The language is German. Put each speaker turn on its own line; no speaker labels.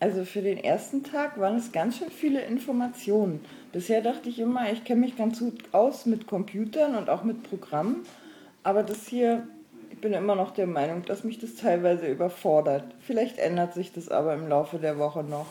Also für den ersten Tag waren es ganz schön viele Informationen. Bisher dachte ich immer, ich kenne mich ganz gut aus mit Computern und auch mit Programmen. Aber das hier, ich bin immer noch der Meinung, dass mich das teilweise überfordert. Vielleicht ändert sich das aber im Laufe der Woche noch.